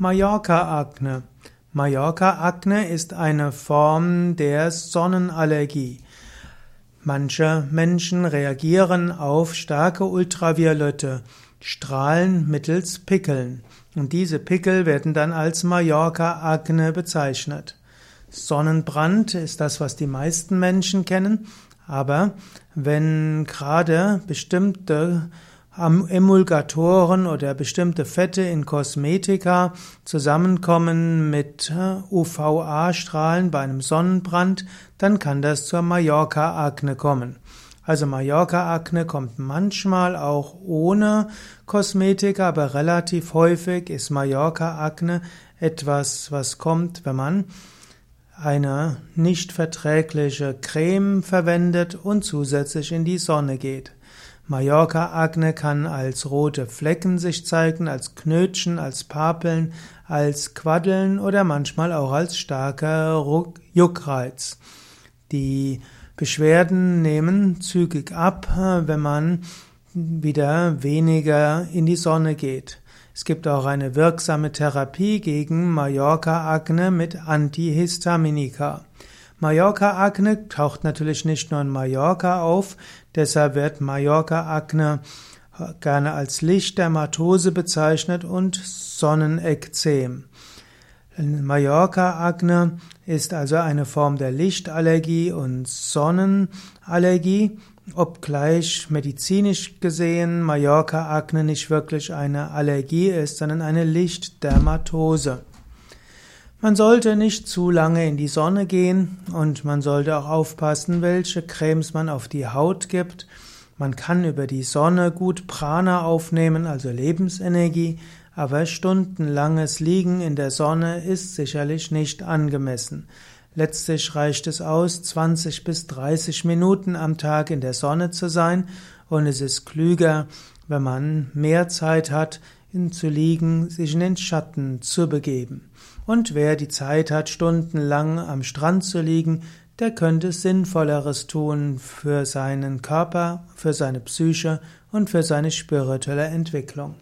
Mallorca-Akne. Mallorca-Akne ist eine Form der Sonnenallergie. Manche Menschen reagieren auf starke ultraviolette Strahlen mittels Pickeln. Und diese Pickel werden dann als Mallorca-Akne bezeichnet. Sonnenbrand ist das, was die meisten Menschen kennen. Aber wenn gerade bestimmte Emulgatoren oder bestimmte Fette in Kosmetika zusammenkommen mit äh, UVA-Strahlen bei einem Sonnenbrand, dann kann das zur Mallorca-Akne kommen. Also Mallorca-Akne kommt manchmal auch ohne Kosmetika, aber relativ häufig ist Mallorca-Akne etwas, was kommt, wenn man eine nicht verträgliche Creme verwendet und zusätzlich in die Sonne geht. Mallorca-Akne kann als rote Flecken sich zeigen, als Knötchen, als Papeln, als Quaddeln oder manchmal auch als starker Juckreiz. Die Beschwerden nehmen zügig ab, wenn man wieder weniger in die Sonne geht. Es gibt auch eine wirksame Therapie gegen Mallorca-Akne mit Antihistaminika. Mallorca-Akne taucht natürlich nicht nur in Mallorca auf, deshalb wird Mallorca-Akne gerne als Lichtdermatose bezeichnet und Sonnenekzem. Mallorca-Akne ist also eine Form der Lichtallergie und Sonnenallergie, obgleich medizinisch gesehen Mallorca-Akne nicht wirklich eine Allergie ist, sondern eine Lichtdermatose. Man sollte nicht zu lange in die Sonne gehen und man sollte auch aufpassen, welche Cremes man auf die Haut gibt. Man kann über die Sonne gut Prana aufnehmen, also Lebensenergie, aber stundenlanges Liegen in der Sonne ist sicherlich nicht angemessen. Letztlich reicht es aus, 20 bis 30 Minuten am Tag in der Sonne zu sein und es ist klüger, wenn man mehr Zeit hat, in zu liegen, sich in den Schatten zu begeben. Und wer die Zeit hat, stundenlang am Strand zu liegen, der könnte Sinnvolleres tun für seinen Körper, für seine Psyche und für seine spirituelle Entwicklung.